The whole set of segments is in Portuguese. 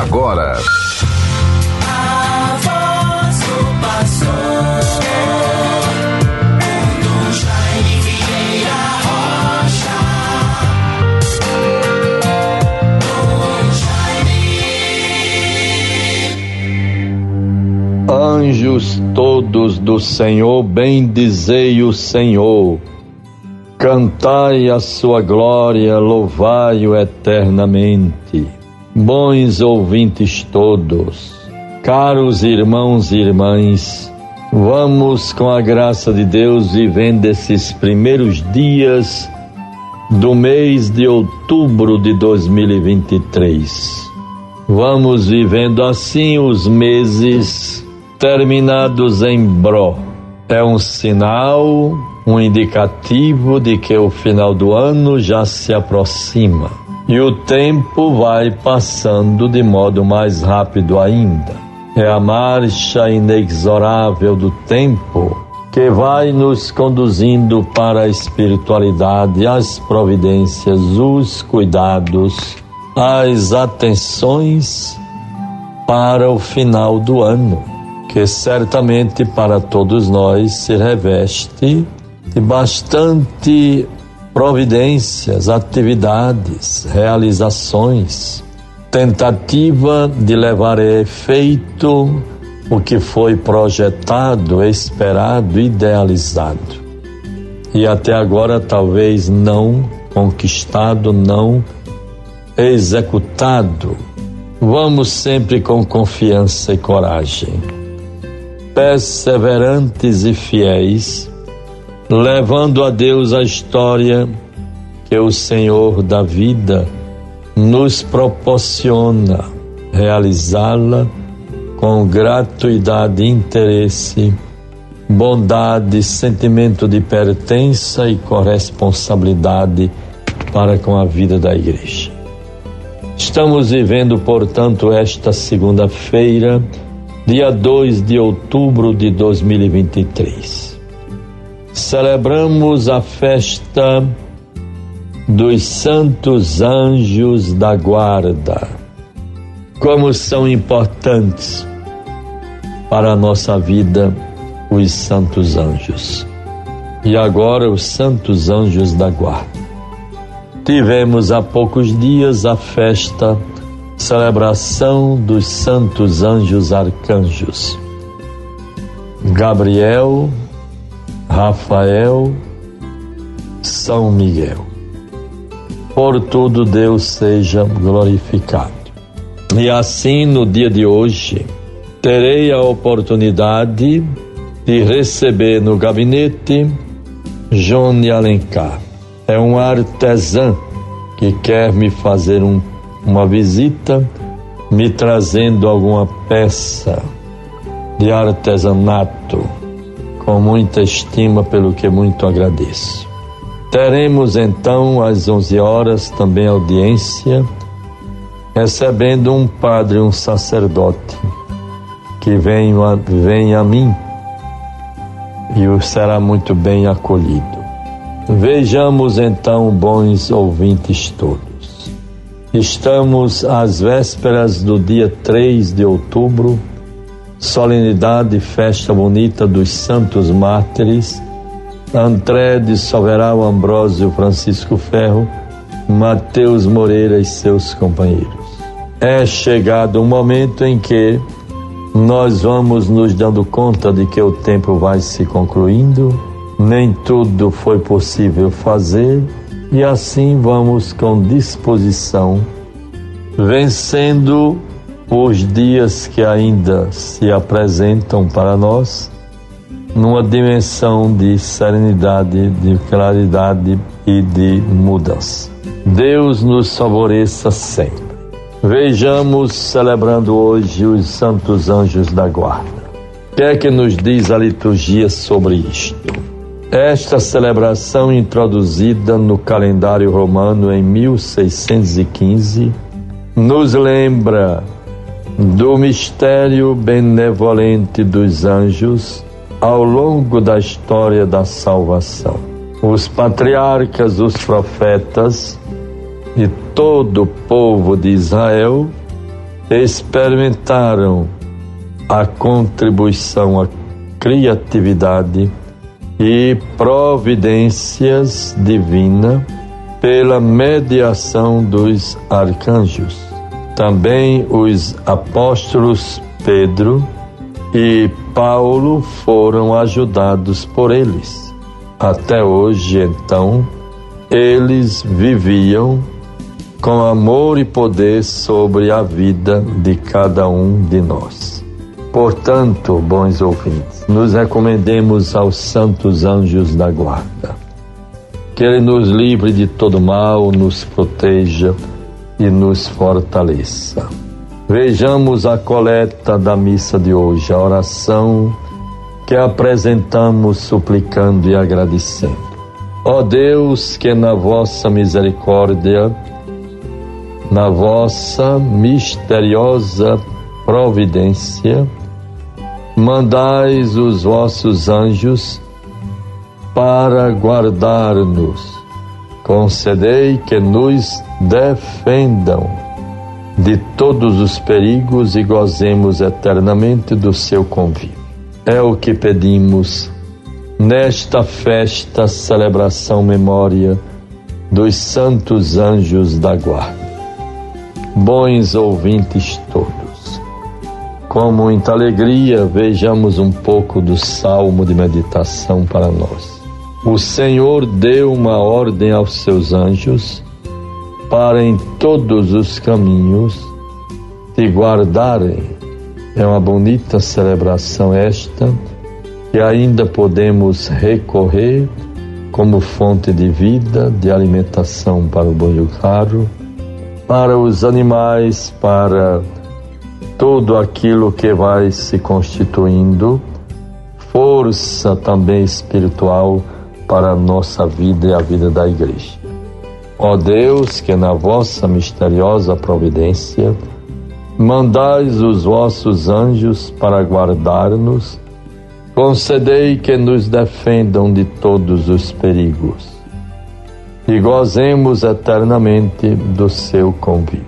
agora. Anjos todos do Senhor, bendizei o Senhor. Cantai a sua glória, louvai-o eternamente. Bons ouvintes todos, caros irmãos e irmãs, vamos com a graça de Deus vivendo esses primeiros dias do mês de outubro de 2023. Vamos vivendo assim os meses terminados em Bro. É um sinal, um indicativo de que o final do ano já se aproxima. E o tempo vai passando de modo mais rápido ainda. É a marcha inexorável do tempo que vai nos conduzindo para a espiritualidade, as providências, os cuidados, as atenções para o final do ano, que certamente para todos nós se reveste de bastante providências, atividades, realizações, tentativa de levar a efeito o que foi projetado, esperado, idealizado. E até agora talvez não conquistado, não executado. Vamos sempre com confiança e coragem, perseverantes e fiéis, levando a Deus a história que o Senhor da vida nos proporciona realizá-la com gratuidade, interesse, bondade, sentimento de pertença e corresponsabilidade para com a vida da igreja. Estamos vivendo, portanto, esta segunda-feira, dia 2 de outubro de 2023. Celebramos a festa dos Santos Anjos da Guarda. Como são importantes para a nossa vida os Santos Anjos. E agora os Santos Anjos da Guarda. Tivemos há poucos dias a festa, celebração dos santos anjos arcanjos. Gabriel, Rafael, São Miguel. Por tudo Deus seja glorificado. E assim no dia de hoje, terei a oportunidade de receber no gabinete Johnny Alencar é um artesã que quer me fazer um, uma visita, me trazendo alguma peça de artesanato, com muita estima, pelo que muito agradeço. Teremos então às 11 horas também audiência, recebendo um padre, um sacerdote, que vem a, vem a mim e será muito bem acolhido. Vejamos então, bons ouvintes todos. Estamos às vésperas do dia 3 de outubro, solenidade e festa bonita dos santos mártires, André de Soveral Ambrósio Francisco Ferro, Mateus Moreira e seus companheiros. É chegado o momento em que nós vamos nos dando conta de que o tempo vai se concluindo nem tudo foi possível fazer e assim vamos com disposição, vencendo os dias que ainda se apresentam para nós, numa dimensão de serenidade, de claridade e de mudança. Deus nos favoreça sempre. Vejamos celebrando hoje os santos anjos da guarda. O que é que nos diz a liturgia sobre isto? Esta celebração, introduzida no calendário romano em 1615, nos lembra do mistério benevolente dos anjos ao longo da história da salvação. Os patriarcas, os profetas e todo o povo de Israel experimentaram a contribuição, a criatividade e providências divinas pela mediação dos arcanjos. Também os apóstolos Pedro e Paulo foram ajudados por eles. Até hoje, então, eles viviam com amor e poder sobre a vida de cada um de nós. Portanto, bons ouvintes, nos recomendemos aos santos anjos da guarda. Que Ele nos livre de todo mal, nos proteja e nos fortaleça. Vejamos a coleta da missa de hoje, a oração que apresentamos suplicando e agradecendo. Ó Deus, que na vossa misericórdia, na vossa misteriosa providência, mandais os vossos anjos para guardar-nos. Concedei que nos defendam de todos os perigos e gozemos eternamente do seu convívio. É o que pedimos nesta festa, celebração, memória dos santos anjos da guarda. Bons ouvintes todos, com muita alegria vejamos um pouco do salmo de meditação para nós. O Senhor deu uma ordem aos seus anjos para em todos os caminhos te guardarem. É uma bonita celebração esta que ainda podemos recorrer como fonte de vida, de alimentação para o boi caro, para os animais, para tudo aquilo que vai se constituindo, força também espiritual para a nossa vida e a vida da igreja. Ó Deus, que na vossa misteriosa providência mandais os vossos anjos para guardar-nos, concedei que nos defendam de todos os perigos e gozemos eternamente do seu convite.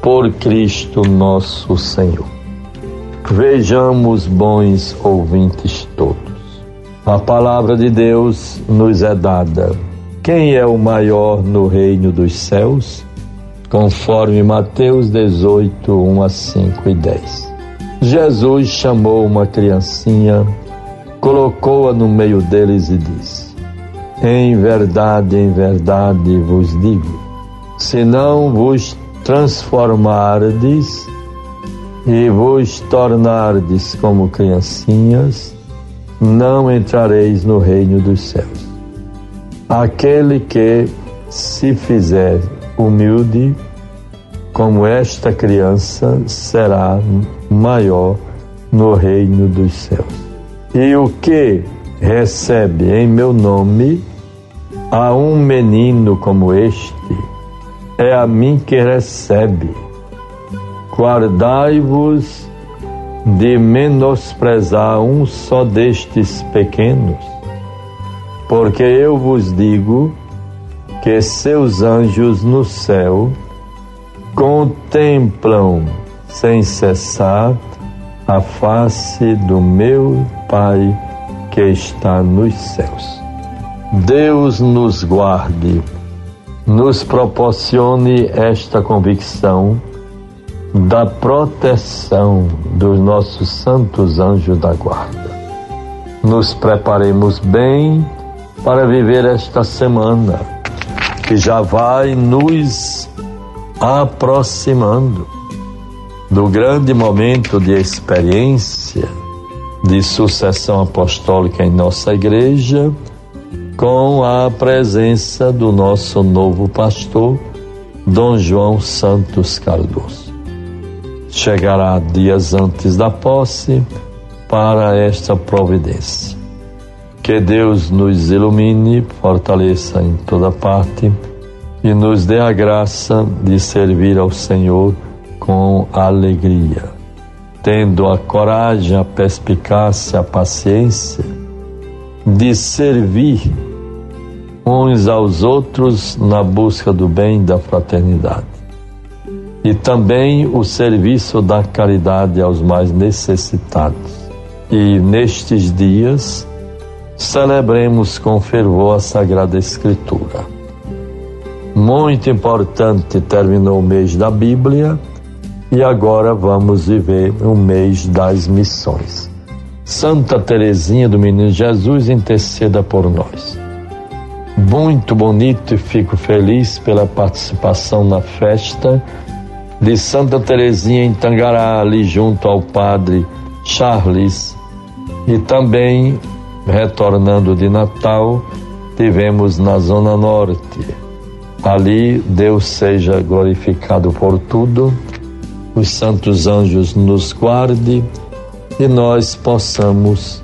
Por Cristo nosso Senhor. Vejamos, bons ouvintes todos. A palavra de Deus nos é dada quem é o maior no reino dos céus? Conforme Mateus 18, 1 a 5 e 10. Jesus chamou uma criancinha, colocou-a no meio deles e disse: Em verdade, em verdade vos digo, se não vos transformardes e vos tornardes como criancinhas, não entrareis no reino dos céus. Aquele que se fizer humilde como esta criança será maior no reino dos céus. E o que recebe em meu nome a um menino como este, é a mim que recebe. Guardai-vos de menosprezar um só destes pequenos porque eu vos digo que seus anjos no céu contemplam sem cessar a face do meu Pai que está nos céus. Deus nos guarde, nos proporcione esta convicção da proteção dos nossos santos anjos da guarda. Nos preparemos bem para viver esta semana que já vai nos aproximando do grande momento de experiência de sucessão apostólica em nossa igreja, com a presença do nosso novo pastor, Dom João Santos Cardoso. Chegará dias antes da posse para esta providência. Que Deus nos ilumine, fortaleça em toda parte e nos dê a graça de servir ao Senhor com alegria, tendo a coragem, a perspicácia, a paciência de servir uns aos outros na busca do bem da fraternidade. E também o serviço da caridade aos mais necessitados. E nestes dias, celebremos com fervor a Sagrada Escritura. Muito importante, terminou o mês da Bíblia e agora vamos viver o mês das missões. Santa Teresinha do Menino Jesus interceda por nós. Muito bonito e fico feliz pela participação na festa de Santa Teresinha em Tangará, ali junto ao Padre Charles. E também, retornando de Natal, tivemos na Zona Norte. Ali, Deus seja glorificado por tudo, os santos anjos nos guarde e nós possamos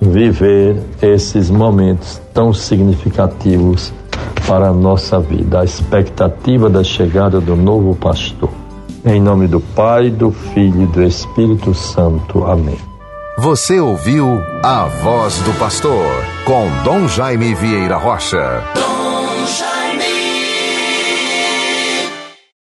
viver esses momentos tão significativos para a nossa vida, a expectativa da chegada do novo pastor. Em nome do Pai, do Filho e do Espírito Santo. Amém. Você ouviu a voz do pastor com Dom Jaime Vieira Rocha.